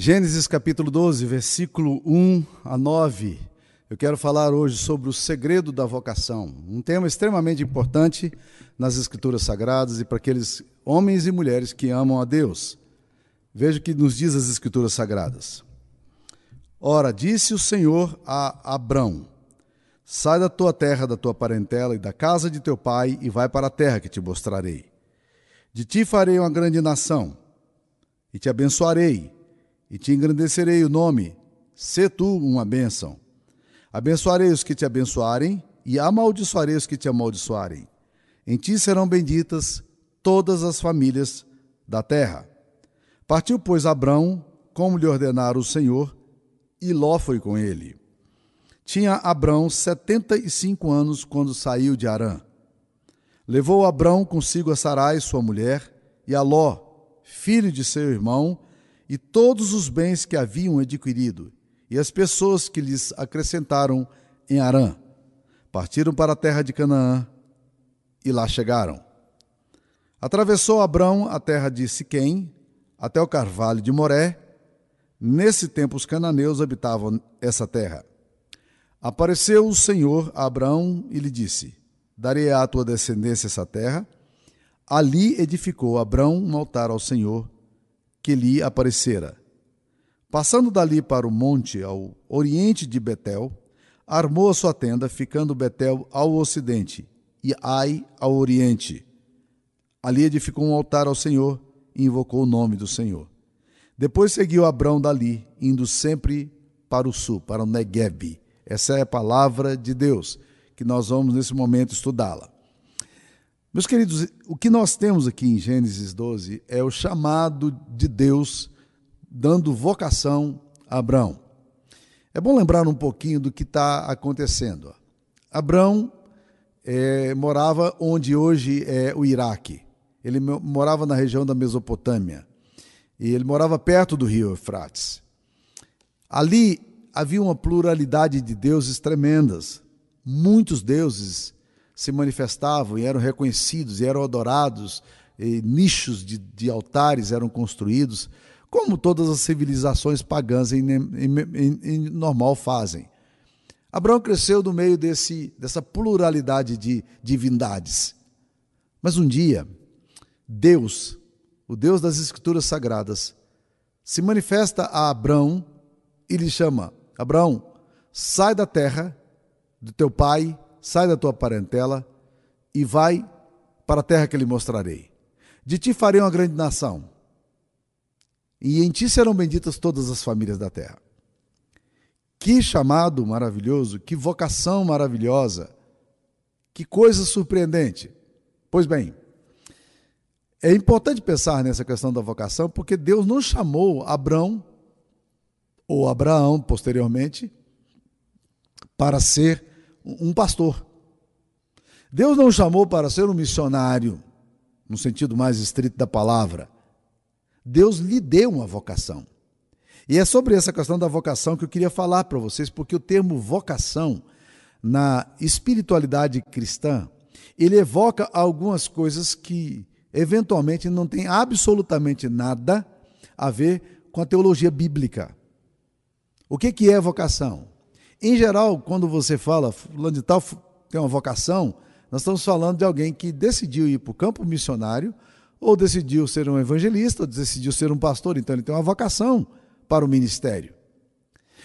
Gênesis capítulo 12, versículo 1 a 9. Eu quero falar hoje sobre o segredo da vocação, um tema extremamente importante nas Escrituras Sagradas e para aqueles homens e mulheres que amam a Deus. Veja o que nos diz as Escrituras Sagradas. Ora, disse o Senhor a Abrão: Sai da tua terra, da tua parentela e da casa de teu pai e vai para a terra que te mostrarei. De ti farei uma grande nação e te abençoarei e te engrandecerei o nome. Sê tu uma bênção. Abençoarei os que te abençoarem e amaldiçoarei os que te amaldiçoarem. Em ti serão benditas todas as famílias da terra. Partiu, pois, Abrão, como lhe ordenara o Senhor, e Ló foi com ele. Tinha Abrão setenta e cinco anos quando saiu de Arã. Levou Abrão consigo a Sarai, sua mulher, e a Ló, filho de seu irmão, e todos os bens que haviam adquirido, e as pessoas que lhes acrescentaram em Arã. Partiram para a terra de Canaã e lá chegaram. Atravessou Abrão a terra de Siquém, até o carvalho de Moré. Nesse tempo os cananeus habitavam essa terra. Apareceu o Senhor a Abraão e lhe disse: Darei à tua descendência essa terra. Ali edificou Abrão um altar ao Senhor que lhe aparecera. Passando dali para o monte ao oriente de Betel, armou a sua tenda, ficando Betel ao ocidente e Ai ao oriente. Ali edificou um altar ao Senhor e invocou o nome do Senhor. Depois seguiu Abrão dali, indo sempre para o sul, para o Negev. Essa é a palavra de Deus, que nós vamos nesse momento estudá-la. Meus queridos, o que nós temos aqui em Gênesis 12 é o chamado de Deus dando vocação a Abraão. É bom lembrar um pouquinho do que está acontecendo. Abraão é, morava onde hoje é o Iraque. Ele morava na região da Mesopotâmia. E ele morava perto do rio Eufrates. Ali havia uma pluralidade de deuses tremendas. Muitos deuses se manifestavam e eram reconhecidos e eram adorados, e nichos de, de altares eram construídos, como todas as civilizações pagãs em, em, em, normal fazem. Abraão cresceu no meio desse, dessa pluralidade de divindades. Mas um dia, Deus, o Deus das Escrituras Sagradas, se manifesta a Abraão e lhe chama: Abraão, sai da terra do teu pai sai da tua parentela e vai para a terra que lhe mostrarei. De ti farei uma grande nação, e em ti serão benditas todas as famílias da terra. Que chamado maravilhoso, que vocação maravilhosa, que coisa surpreendente. Pois bem, é importante pensar nessa questão da vocação, porque Deus não chamou Abraão, ou Abraão posteriormente, para ser um pastor. Deus não chamou para ser um missionário, no sentido mais estrito da palavra. Deus lhe deu uma vocação. E é sobre essa questão da vocação que eu queria falar para vocês, porque o termo vocação, na espiritualidade cristã, ele evoca algumas coisas que eventualmente não tem absolutamente nada a ver com a teologia bíblica. O que, que é vocação? Em geral, quando você fala, fulano de tal tem uma vocação, nós estamos falando de alguém que decidiu ir para o campo missionário, ou decidiu ser um evangelista, ou decidiu ser um pastor, então ele tem uma vocação para o ministério.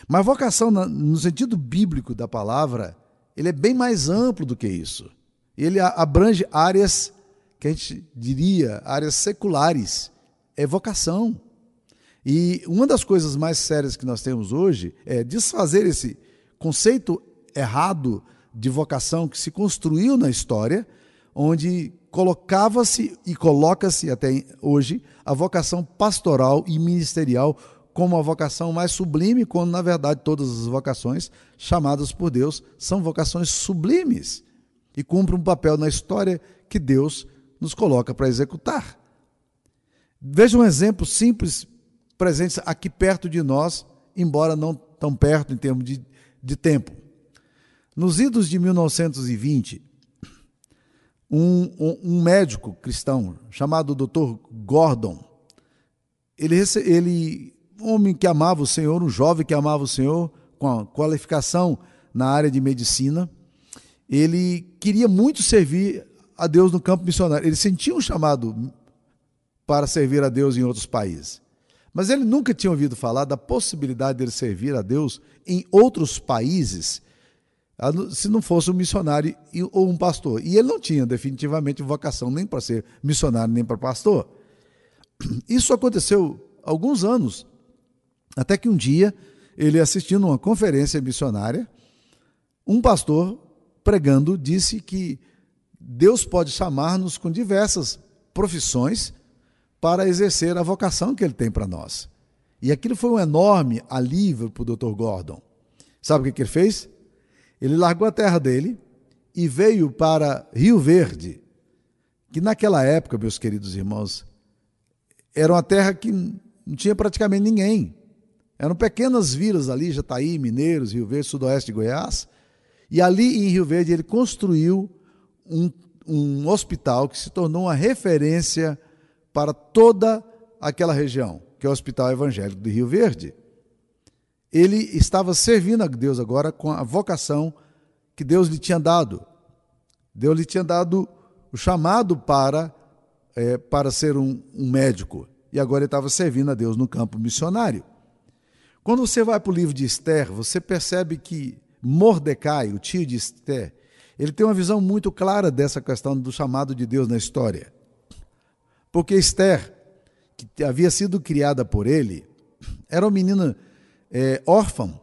Mas vocação, no sentido bíblico da palavra, ele é bem mais amplo do que isso. Ele abrange áreas que a gente diria, áreas seculares. É vocação. E uma das coisas mais sérias que nós temos hoje é desfazer esse conceito errado de vocação que se construiu na história, onde colocava-se e coloca-se até hoje a vocação pastoral e ministerial como a vocação mais sublime, quando na verdade todas as vocações chamadas por Deus são vocações sublimes e cumprem um papel na história que Deus nos coloca para executar. Veja um exemplo simples presente aqui perto de nós, embora não tão perto em termos de de tempo. Nos idos de 1920, um, um, médico cristão chamado Dr. Gordon, ele, ele homem que amava o Senhor, um jovem que amava o Senhor, com a qualificação na área de medicina. Ele queria muito servir a Deus no campo missionário. Ele sentia um chamado para servir a Deus em outros países. Mas ele nunca tinha ouvido falar da possibilidade de ele servir a Deus em outros países, se não fosse um missionário ou um pastor. E ele não tinha definitivamente vocação nem para ser missionário nem para pastor. Isso aconteceu alguns anos, até que um dia, ele assistindo uma conferência missionária, um pastor pregando disse que Deus pode chamar-nos com diversas profissões para exercer a vocação que ele tem para nós. E aquilo foi um enorme alívio para o Dr. Gordon. Sabe o que ele fez? Ele largou a terra dele e veio para Rio Verde, que naquela época, meus queridos irmãos, era uma terra que não tinha praticamente ninguém. Eram pequenas vilas ali, Jataí, Mineiros, Rio Verde, sudoeste de Goiás. E ali em Rio Verde ele construiu um, um hospital que se tornou uma referência para toda aquela região, que é o Hospital Evangélico de Rio Verde. Ele estava servindo a Deus agora com a vocação que Deus lhe tinha dado. Deus lhe tinha dado o chamado para, é, para ser um, um médico. E agora ele estava servindo a Deus no campo missionário. Quando você vai para o livro de Esther, você percebe que Mordecai, o tio de Esther, ele tem uma visão muito clara dessa questão do chamado de Deus na história. Porque Esther, que havia sido criada por ele, era uma menina é, órfã.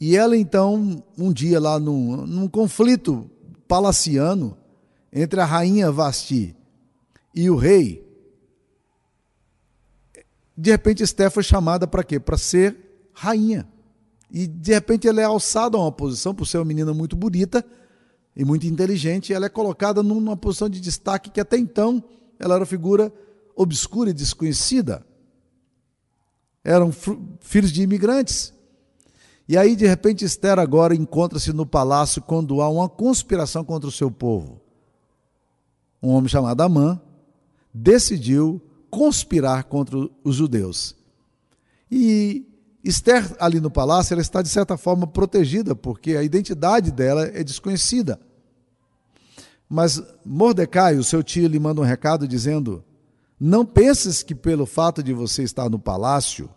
E ela, então, um dia lá num, num conflito palaciano entre a rainha Vasti e o rei, de repente Esther foi chamada para quê? Para ser rainha. E de repente ela é alçada a uma posição, por ser uma menina muito bonita e muito inteligente, ela é colocada numa posição de destaque que até então ela era figura obscura e desconhecida. Eram filhos de imigrantes. E aí, de repente, Esther agora encontra-se no palácio quando há uma conspiração contra o seu povo. Um homem chamado Amã decidiu conspirar contra os judeus. E Esther, ali no palácio, ela está de certa forma protegida, porque a identidade dela é desconhecida. Mas Mordecai, o seu tio, lhe manda um recado dizendo: Não penses que pelo fato de você estar no palácio,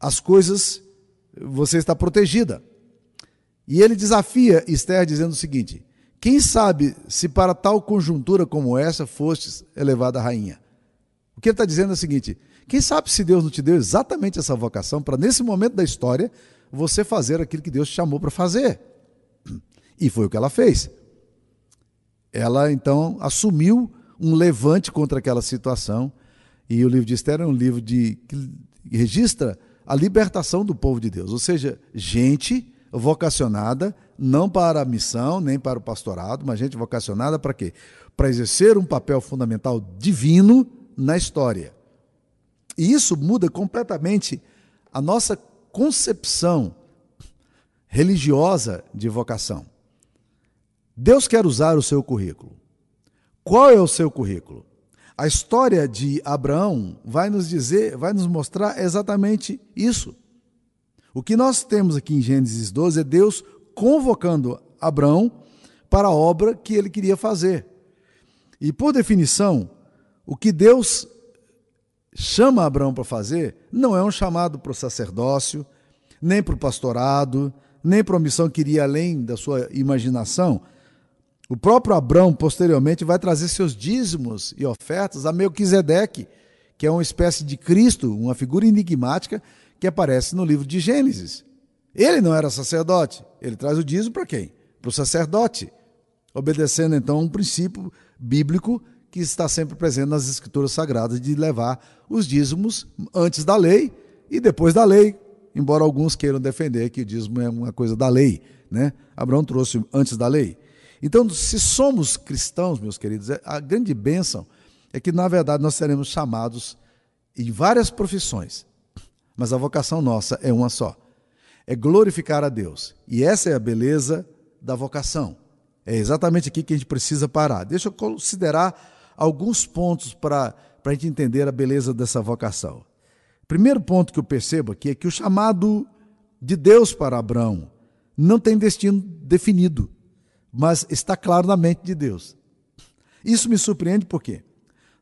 as coisas você está protegida. E ele desafia Esther dizendo o seguinte: Quem sabe se para tal conjuntura como essa fostes elevada rainha? O que ele está dizendo é o seguinte: quem sabe se Deus não te deu exatamente essa vocação para, nesse momento da história, você fazer aquilo que Deus te chamou para fazer. E foi o que ela fez. Ela, então, assumiu um levante contra aquela situação. E o livro de Esther é um livro de, que registra a libertação do povo de Deus. Ou seja, gente vocacionada, não para a missão, nem para o pastorado, mas gente vocacionada para quê? Para exercer um papel fundamental divino na história. E isso muda completamente a nossa concepção religiosa de vocação. Deus quer usar o seu currículo. Qual é o seu currículo? A história de Abraão vai nos dizer, vai nos mostrar exatamente isso. O que nós temos aqui em Gênesis 12 é Deus convocando Abraão para a obra que ele queria fazer. E por definição, o que Deus chama Abraão para fazer não é um chamado para o sacerdócio, nem para o pastorado, nem para uma missão que iria além da sua imaginação. O próprio Abraão, posteriormente, vai trazer seus dízimos e ofertas a Melquisedeque, que é uma espécie de Cristo, uma figura enigmática que aparece no livro de Gênesis. Ele não era sacerdote, ele traz o dízimo para quem? Para o sacerdote, obedecendo então um princípio bíblico que está sempre presente nas escrituras sagradas de levar os dízimos antes da lei e depois da lei, embora alguns queiram defender que o dízimo é uma coisa da lei, né? Abraão trouxe antes da lei. Então, se somos cristãos, meus queridos, é, a grande bênção é que, na verdade, nós seremos chamados em várias profissões, mas a vocação nossa é uma só: é glorificar a Deus. E essa é a beleza da vocação. É exatamente aqui que a gente precisa parar. Deixa eu considerar alguns pontos para a gente entender a beleza dessa vocação. primeiro ponto que eu percebo aqui é que o chamado de Deus para Abraão não tem destino definido, mas está claro na mente de Deus. Isso me surpreende porque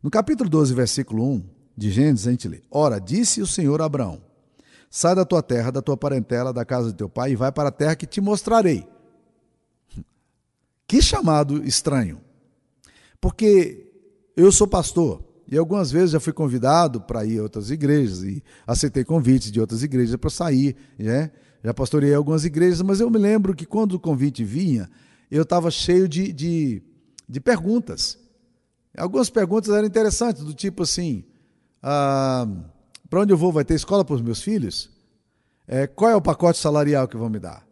no capítulo 12, versículo 1 de Gênesis, a gente lê: Ora, disse o Senhor a Abraão: Sai da tua terra, da tua parentela, da casa de teu pai e vai para a terra que te mostrarei. Que chamado estranho. Porque eu sou pastor e algumas vezes já fui convidado para ir a outras igrejas e aceitei convites de outras igrejas para sair, né? Já pastoreei algumas igrejas, mas eu me lembro que quando o convite vinha, eu estava cheio de, de, de, perguntas. Algumas perguntas eram interessantes, do tipo assim: ah, para onde eu vou? Vai ter escola para os meus filhos? É, qual é o pacote salarial que vão me dar?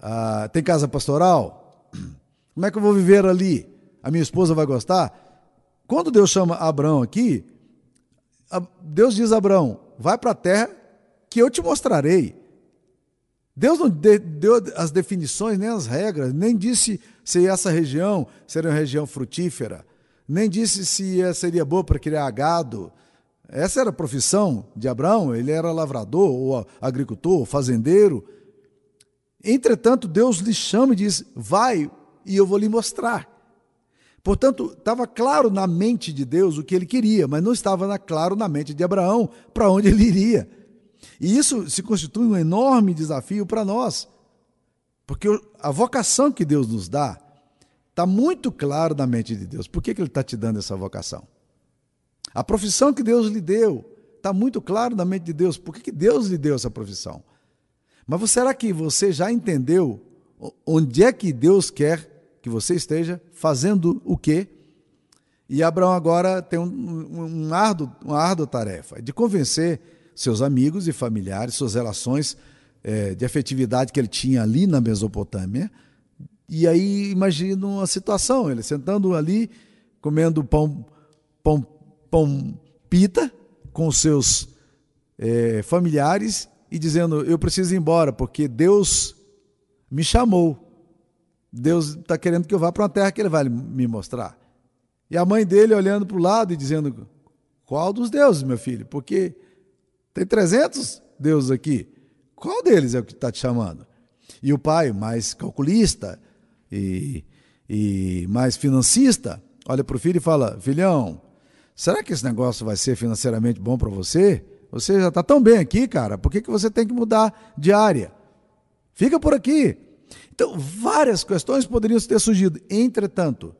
Ah, tem casa pastoral? Como é que eu vou viver ali? A minha esposa vai gostar? Quando Deus chama Abraão aqui, Deus diz a Abraão: vai para a terra que eu te mostrarei. Deus não deu as definições, nem as regras, nem disse se essa região seria uma região frutífera, nem disse se seria boa para criar gado. Essa era a profissão de Abraão, ele era lavrador, ou agricultor, ou fazendeiro. Entretanto, Deus lhe chama e diz: Vai e eu vou lhe mostrar. Portanto, estava claro na mente de Deus o que ele queria, mas não estava claro na mente de Abraão para onde ele iria. E isso se constitui um enorme desafio para nós, porque a vocação que Deus nos dá está muito claro na mente de Deus. Por que, que Ele está te dando essa vocação? A profissão que Deus lhe deu está muito claro na mente de Deus. Por que, que Deus lhe deu essa profissão? Mas será que você já entendeu onde é que Deus quer que você esteja fazendo o quê? E Abraão agora tem um, um, um árduo, uma árdua tarefa de convencer seus amigos e familiares, suas relações é, de afetividade que ele tinha ali na Mesopotâmia. E aí imagina uma situação, ele sentando ali, comendo pão, pão, pão pita com seus é, familiares e dizendo: Eu preciso ir embora, porque Deus me chamou. Deus está querendo que eu vá para uma terra que ele vai me mostrar. E a mãe dele olhando para o lado e dizendo: Qual dos deuses, meu filho? Porque tem 300 deuses aqui. Qual deles é o que está te chamando? E o pai, mais calculista e, e mais financista, olha para o filho e fala: Filhão, será que esse negócio vai ser financeiramente bom para você? Você já está tão bem aqui, cara, por que, que você tem que mudar de área? Fica por aqui. Então, várias questões poderiam ter surgido. Entretanto,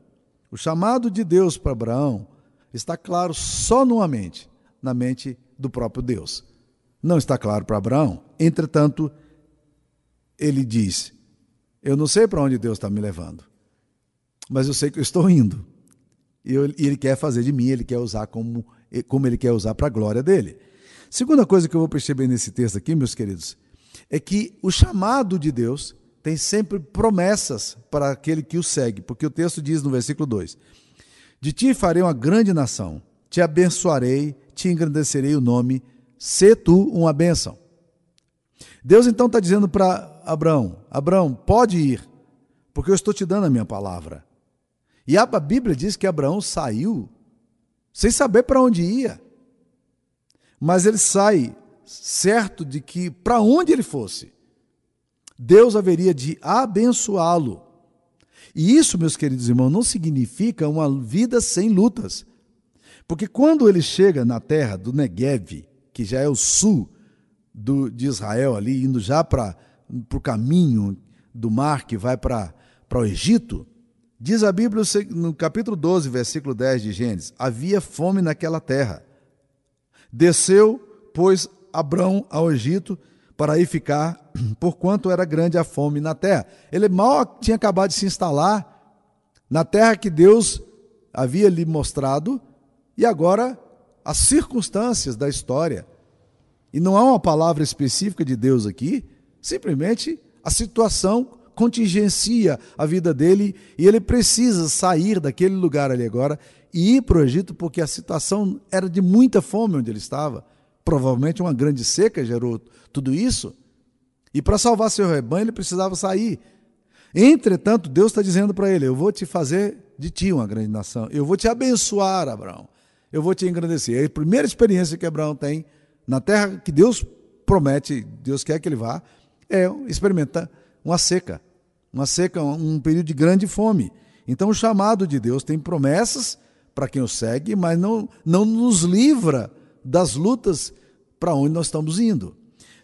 o chamado de Deus para Abraão está claro só numa mente, na mente do próprio Deus. Não está claro para Abraão. Entretanto, ele diz: Eu não sei para onde Deus está me levando, mas eu sei que eu estou indo. E ele quer fazer de mim, ele quer usar como, como ele quer usar para a glória dele. Segunda coisa que eu vou perceber nesse texto aqui, meus queridos, é que o chamado de Deus tem sempre promessas para aquele que o segue, porque o texto diz no versículo 2: De ti farei uma grande nação, te abençoarei, te engrandecerei o nome, se tu uma bênção. Deus então está dizendo para Abraão: Abraão, pode ir, porque eu estou te dando a minha palavra. E a Bíblia diz que Abraão saiu sem saber para onde ia. Mas ele sai certo de que para onde ele fosse, Deus haveria de abençoá-lo. E isso, meus queridos irmãos, não significa uma vida sem lutas. Porque quando ele chega na terra do Negev, que já é o sul do, de Israel, ali, indo já para o caminho do mar que vai para o Egito, diz a Bíblia no capítulo 12, versículo 10 de Gênesis: havia fome naquela terra. Desceu, pois, Abrão ao Egito para aí ficar, porquanto era grande a fome na terra. Ele mal tinha acabado de se instalar na terra que Deus havia lhe mostrado, e agora as circunstâncias da história. E não há uma palavra específica de Deus aqui, simplesmente a situação contingencia a vida dele e ele precisa sair daquele lugar ali agora e ir para o Egito porque a situação era de muita fome onde ele estava. Provavelmente uma grande seca gerou tudo isso. E para salvar seu rebanho, ele precisava sair. Entretanto, Deus está dizendo para ele: Eu vou te fazer de ti uma grande nação. Eu vou te abençoar, Abraão. Eu vou te engrandecer. É a primeira experiência que Abraão tem na terra que Deus promete, Deus quer que ele vá, é experimentar uma seca, uma seca, um período de grande fome. Então o chamado de Deus tem promessas para quem o segue, mas não, não nos livra das lutas para onde nós estamos indo.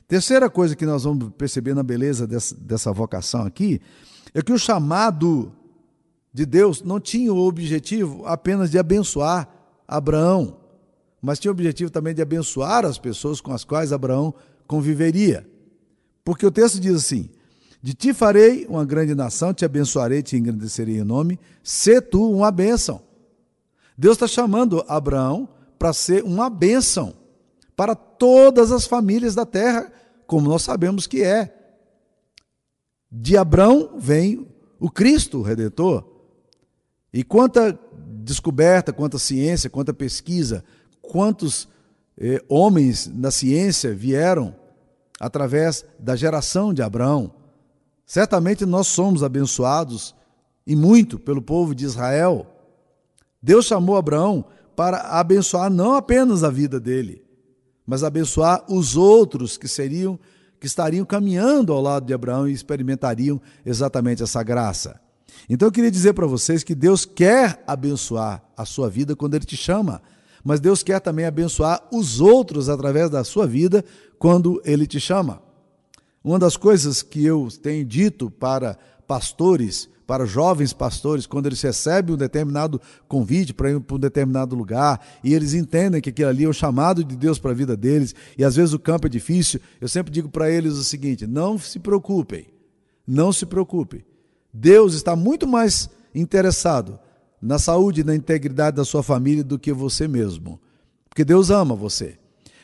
Terceira coisa que nós vamos perceber na beleza dessa, dessa vocação aqui é que o chamado de Deus não tinha o objetivo apenas de abençoar Abraão, mas tinha o objetivo também de abençoar as pessoas com as quais Abraão conviveria. Porque o texto diz assim: De ti farei uma grande nação, te abençoarei, te engrandecerei em nome, se tu uma bênção. Deus está chamando Abraão para ser uma bênção para todas as famílias da terra, como nós sabemos que é. De Abraão vem o Cristo o Redentor. E quanta descoberta, quanta ciência, quanta pesquisa, quantos eh, homens na ciência vieram através da geração de Abraão. Certamente nós somos abençoados e muito pelo povo de Israel. Deus chamou Abraão para abençoar não apenas a vida dele, mas abençoar os outros que seriam que estariam caminhando ao lado de Abraão e experimentariam exatamente essa graça. Então eu queria dizer para vocês que Deus quer abençoar a sua vida quando ele te chama, mas Deus quer também abençoar os outros através da sua vida quando ele te chama. Uma das coisas que eu tenho dito para pastores para jovens pastores, quando eles recebem um determinado convite para ir para um determinado lugar e eles entendem que aquilo ali é o chamado de Deus para a vida deles e às vezes o campo é difícil, eu sempre digo para eles o seguinte: não se preocupem, não se preocupem. Deus está muito mais interessado na saúde e na integridade da sua família do que você mesmo, porque Deus ama você,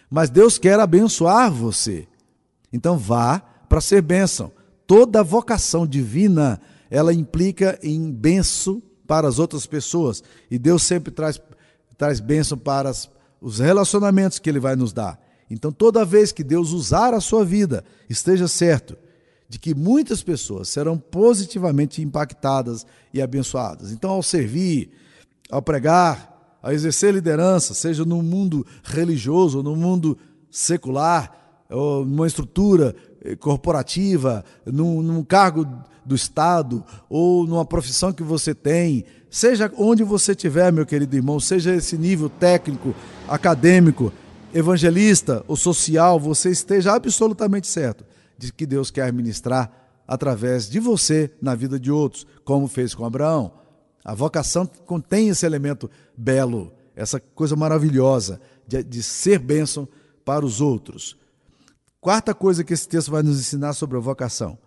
mas Deus quer abençoar você. Então vá para ser bênção. Toda vocação divina ela implica em benção para as outras pessoas. E Deus sempre traz, traz bênção para as, os relacionamentos que Ele vai nos dar. Então, toda vez que Deus usar a sua vida, esteja certo de que muitas pessoas serão positivamente impactadas e abençoadas. Então, ao servir, ao pregar, ao exercer liderança, seja no mundo religioso no mundo secular, ou numa estrutura eh, corporativa, num, num cargo do Estado ou numa profissão que você tem, seja onde você estiver, meu querido irmão, seja esse nível técnico, acadêmico, evangelista ou social, você esteja absolutamente certo de que Deus quer ministrar através de você na vida de outros, como fez com Abraão. A vocação contém esse elemento belo, essa coisa maravilhosa de, de ser bênção para os outros. Quarta coisa que esse texto vai nos ensinar sobre a vocação.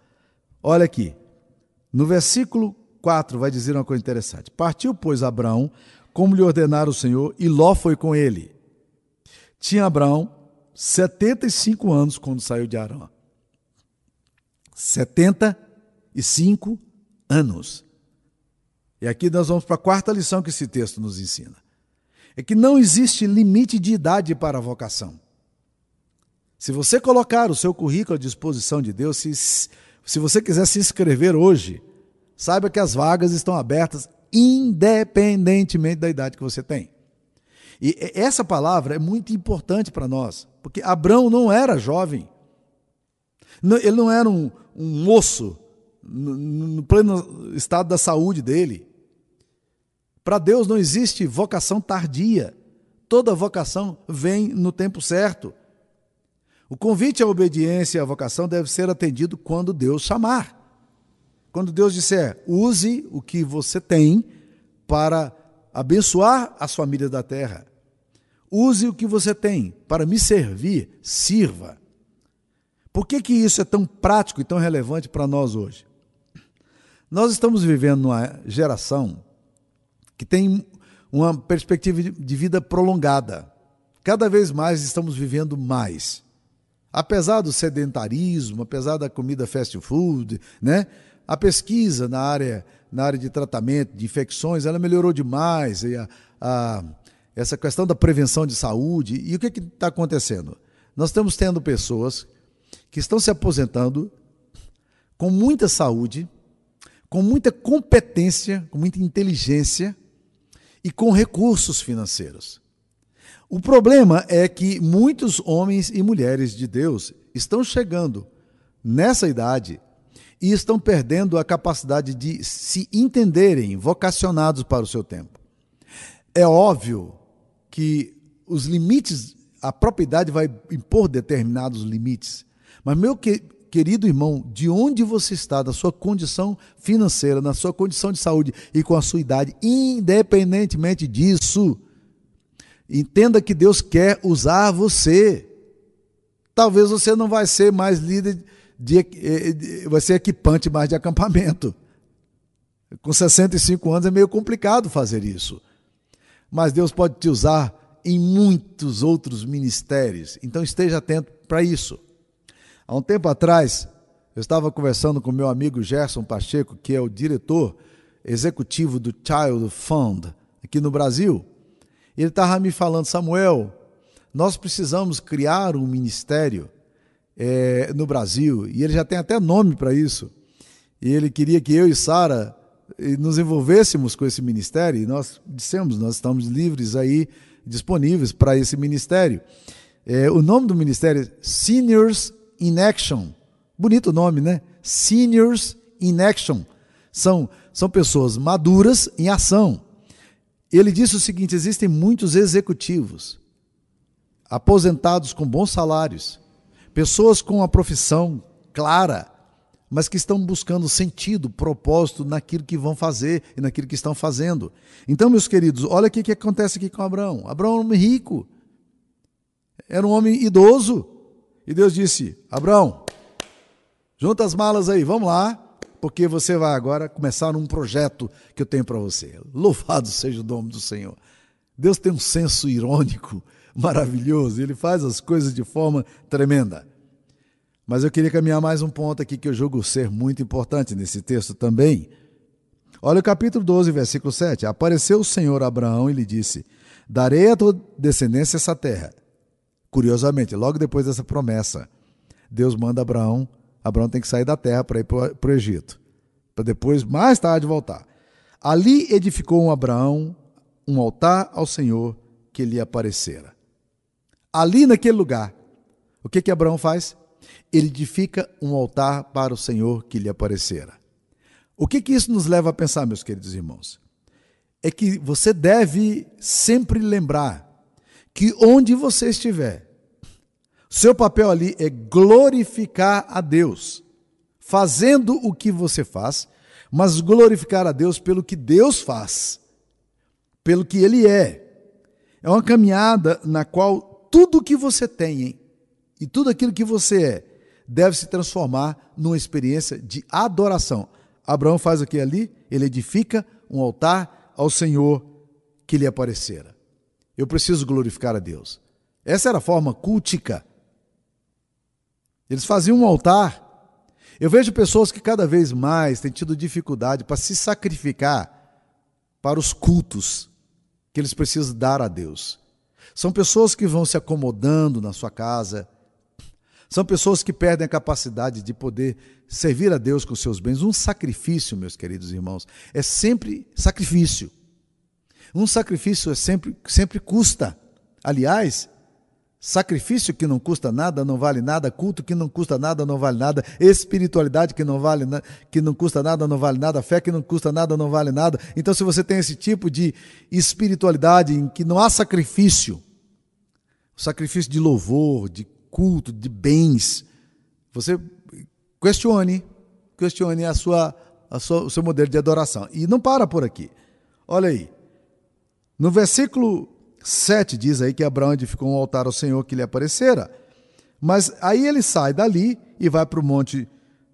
Olha aqui, no versículo 4 vai dizer uma coisa interessante. Partiu, pois, Abraão, como lhe ordenara o Senhor, e Ló foi com ele. Tinha Abraão 75 anos quando saiu de Arã. 75 anos. E aqui nós vamos para a quarta lição que esse texto nos ensina. É que não existe limite de idade para a vocação. Se você colocar o seu currículo à disposição de Deus, se, se você quiser se inscrever hoje, saiba que as vagas estão abertas independentemente da idade que você tem. E essa palavra é muito importante para nós, porque Abraão não era jovem. Ele não era um, um moço no pleno estado da saúde dele. Para Deus não existe vocação tardia. Toda vocação vem no tempo certo. O convite à obediência e à vocação deve ser atendido quando Deus chamar. Quando Deus disser, use o que você tem para abençoar as famílias da terra. Use o que você tem para me servir, sirva. Por que, que isso é tão prático e tão relevante para nós hoje? Nós estamos vivendo numa geração que tem uma perspectiva de vida prolongada. Cada vez mais estamos vivendo mais. Apesar do sedentarismo, apesar da comida fast food, né? A pesquisa na área, na área de tratamento de infecções, ela melhorou demais. E a, a, essa questão da prevenção de saúde. E o que está acontecendo? Nós estamos tendo pessoas que estão se aposentando com muita saúde, com muita competência, com muita inteligência e com recursos financeiros. O problema é que muitos homens e mulheres de Deus estão chegando nessa idade e estão perdendo a capacidade de se entenderem vocacionados para o seu tempo. É óbvio que os limites, a propriedade vai impor determinados limites, mas meu que, querido irmão, de onde você está, da sua condição financeira, na sua condição de saúde e com a sua idade, independentemente disso, Entenda que Deus quer usar você. Talvez você não vai ser mais líder de, de, vai ser equipante mais de acampamento. Com 65 anos é meio complicado fazer isso. Mas Deus pode te usar em muitos outros ministérios. Então esteja atento para isso. Há um tempo atrás, eu estava conversando com meu amigo Gerson Pacheco, que é o diretor executivo do Child Fund aqui no Brasil. Ele estava me falando, Samuel, nós precisamos criar um ministério é, no Brasil, e ele já tem até nome para isso. E ele queria que eu e Sara eh, nos envolvêssemos com esse ministério, e nós dissemos, nós estamos livres aí, disponíveis para esse ministério. É, o nome do ministério é Seniors in Action. Bonito nome, né? Seniors in Action. São, são pessoas maduras em ação. Ele disse o seguinte: existem muitos executivos, aposentados com bons salários, pessoas com a profissão clara, mas que estão buscando sentido, propósito naquilo que vão fazer e naquilo que estão fazendo. Então, meus queridos, olha o que acontece aqui com Abraão. Abraão era um homem rico, era um homem idoso, e Deus disse: Abraão, junta as malas aí, vamos lá porque você vai agora começar um projeto que eu tenho para você. Louvado seja o nome do Senhor. Deus tem um senso irônico maravilhoso, ele faz as coisas de forma tremenda. Mas eu queria caminhar mais um ponto aqui que eu julgo ser muito importante nesse texto também. Olha o capítulo 12, versículo 7. Apareceu o Senhor a Abraão e lhe disse: Darei a tua descendência essa terra. Curiosamente, logo depois dessa promessa, Deus manda Abraão Abraão tem que sair da terra para ir para o Egito, para depois, mais tarde, voltar. Ali edificou um Abraão um altar ao Senhor que lhe aparecera. Ali naquele lugar, o que que Abraão faz? Ele edifica um altar para o Senhor que lhe aparecera. O que que isso nos leva a pensar, meus queridos irmãos? É que você deve sempre lembrar que onde você estiver, seu papel ali é glorificar a Deus, fazendo o que você faz, mas glorificar a Deus pelo que Deus faz, pelo que Ele é. É uma caminhada na qual tudo o que você tem e tudo aquilo que você é deve se transformar numa experiência de adoração. Abraão faz o que ali? Ele edifica um altar ao Senhor que lhe aparecera. Eu preciso glorificar a Deus. Essa era a forma cultica eles faziam um altar. Eu vejo pessoas que cada vez mais têm tido dificuldade para se sacrificar para os cultos que eles precisam dar a Deus. São pessoas que vão se acomodando na sua casa. São pessoas que perdem a capacidade de poder servir a Deus com seus bens. Um sacrifício, meus queridos irmãos, é sempre sacrifício. Um sacrifício é sempre, sempre custa. Aliás, Sacrifício que não custa nada, não vale nada, culto que não custa nada, não vale nada, espiritualidade que não vale que não custa nada, não vale nada, fé que não custa nada, não vale nada. Então, se você tem esse tipo de espiritualidade em que não há sacrifício, sacrifício de louvor, de culto, de bens, você questione, questione a sua, a sua, o seu modelo de adoração. E não para por aqui. Olha aí. No versículo 7 diz aí que Abraão edificou um altar ao Senhor que lhe aparecera. Mas aí ele sai dali e vai para o monte,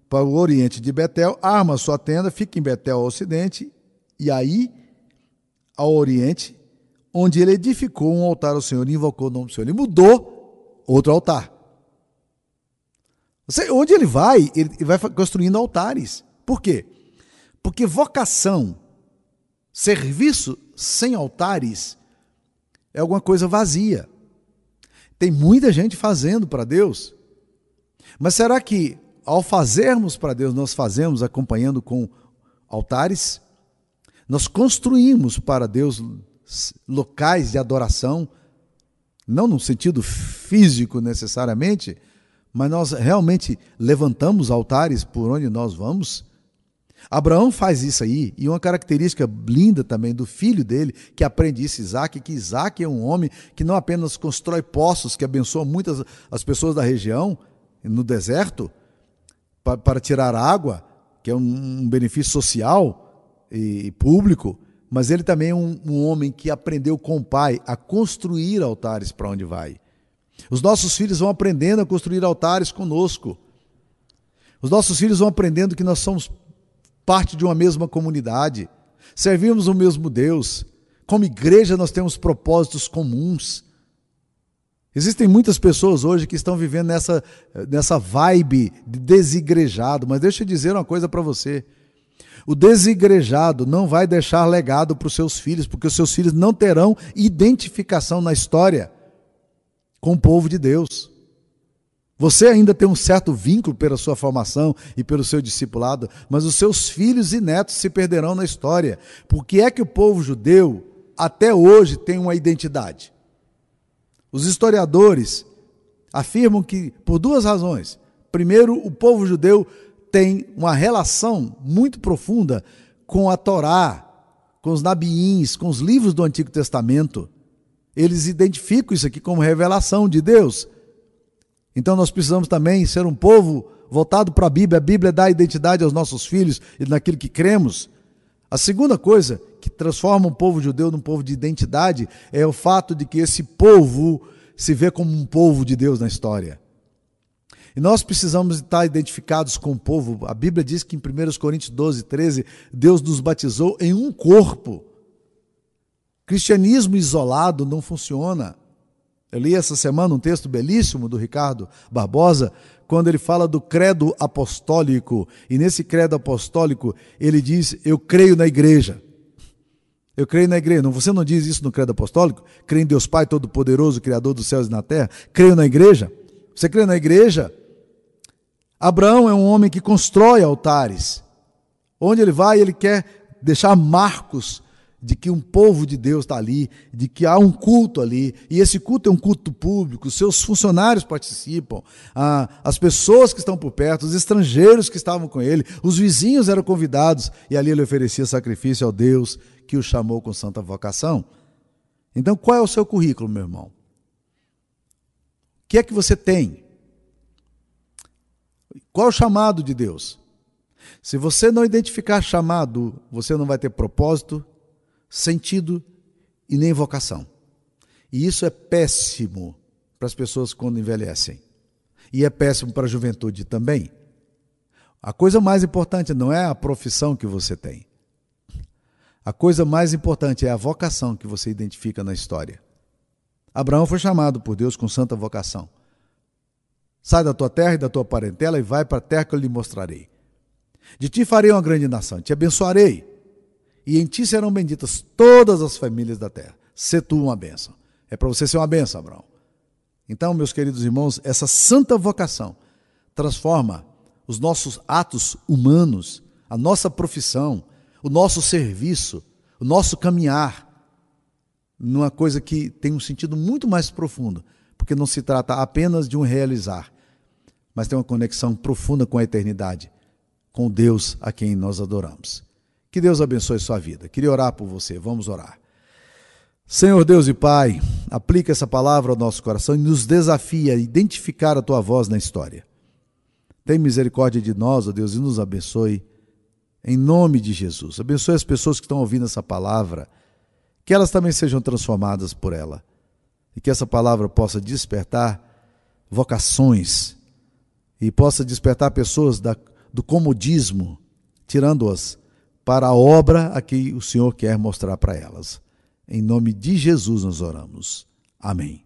para o oriente de Betel, arma sua tenda, fica em Betel ao ocidente, e aí, ao oriente, onde ele edificou um altar ao Senhor e invocou o nome do Senhor. Ele mudou outro altar. Você, onde ele vai, ele vai construindo altares. Por quê? Porque vocação, serviço sem altares, é alguma coisa vazia. Tem muita gente fazendo para Deus. Mas será que ao fazermos para Deus, nós fazemos acompanhando com altares? Nós construímos para Deus locais de adoração não no sentido físico necessariamente, mas nós realmente levantamos altares por onde nós vamos. Abraão faz isso aí, e uma característica linda também do filho dele, que aprende isso, Isaac, que Isaac é um homem que não apenas constrói poços, que abençoa muitas as pessoas da região, no deserto, para, para tirar água, que é um, um benefício social e, e, público, mas ele também é um, um homem que aprendeu com o pai a construir altares para onde vai. Os nossos filhos vão aprendendo a construir altares conosco. Os nossos filhos vão aprendendo que nós somos parte de uma mesma comunidade, servimos o mesmo Deus. Como igreja, nós temos propósitos comuns. Existem muitas pessoas hoje que estão vivendo nessa, nessa vibe de desigrejado, mas deixa eu dizer uma coisa para você. O desigrejado não vai deixar legado para os seus filhos, porque os seus filhos não terão identificação na história com o povo de Deus. Você ainda tem um certo vínculo pela sua formação e pelo seu discipulado, mas os seus filhos e netos se perderão na história. Por que é que o povo judeu até hoje tem uma identidade? Os historiadores afirmam que por duas razões. Primeiro, o povo judeu tem uma relação muito profunda com a Torá, com os nabiins, com os livros do Antigo Testamento. Eles identificam isso aqui como revelação de Deus. Então nós precisamos também ser um povo voltado para a Bíblia. A Bíblia dá identidade aos nossos filhos e naquilo que cremos. A segunda coisa que transforma um povo judeu num povo de identidade é o fato de que esse povo se vê como um povo de Deus na história. E nós precisamos estar identificados com o povo. A Bíblia diz que em 1 Coríntios 12, 13, Deus nos batizou em um corpo. Cristianismo isolado não funciona. Eu li essa semana um texto belíssimo do Ricardo Barbosa, quando ele fala do credo apostólico. E nesse credo apostólico, ele diz: Eu creio na igreja. Eu creio na igreja. Não, você não diz isso no credo apostólico? Creio em Deus Pai Todo-Poderoso, Criador dos céus e da terra? Creio na igreja? Você crê na igreja? Abraão é um homem que constrói altares. Onde ele vai, ele quer deixar marcos de que um povo de Deus está ali, de que há um culto ali, e esse culto é um culto público, seus funcionários participam, as pessoas que estão por perto, os estrangeiros que estavam com ele, os vizinhos eram convidados, e ali ele oferecia sacrifício ao Deus que o chamou com santa vocação. Então, qual é o seu currículo, meu irmão? O que é que você tem? Qual é o chamado de Deus? Se você não identificar chamado, você não vai ter propósito, sentido e nem vocação. E isso é péssimo para as pessoas quando envelhecem. E é péssimo para a juventude também. A coisa mais importante não é a profissão que você tem. A coisa mais importante é a vocação que você identifica na história. Abraão foi chamado por Deus com santa vocação. Sai da tua terra e da tua parentela e vai para a terra que eu lhe mostrarei. De ti farei uma grande nação, te abençoarei e em ti serão benditas todas as famílias da terra. Se tu uma bênção. É para você ser uma bênção, Abraão. Então, meus queridos irmãos, essa santa vocação transforma os nossos atos humanos, a nossa profissão, o nosso serviço, o nosso caminhar, numa coisa que tem um sentido muito mais profundo, porque não se trata apenas de um realizar, mas tem uma conexão profunda com a eternidade, com Deus a quem nós adoramos. Que Deus abençoe sua vida. Queria orar por você. Vamos orar. Senhor Deus e Pai, aplica essa palavra ao nosso coração e nos desafia a identificar a tua voz na história. Tem misericórdia de nós, ó Deus, e nos abençoe. Em nome de Jesus. Abençoe as pessoas que estão ouvindo essa palavra, que elas também sejam transformadas por ela. E que essa palavra possa despertar vocações e possa despertar pessoas da, do comodismo, tirando-as para a obra a que o Senhor quer mostrar para elas. Em nome de Jesus nós oramos. Amém.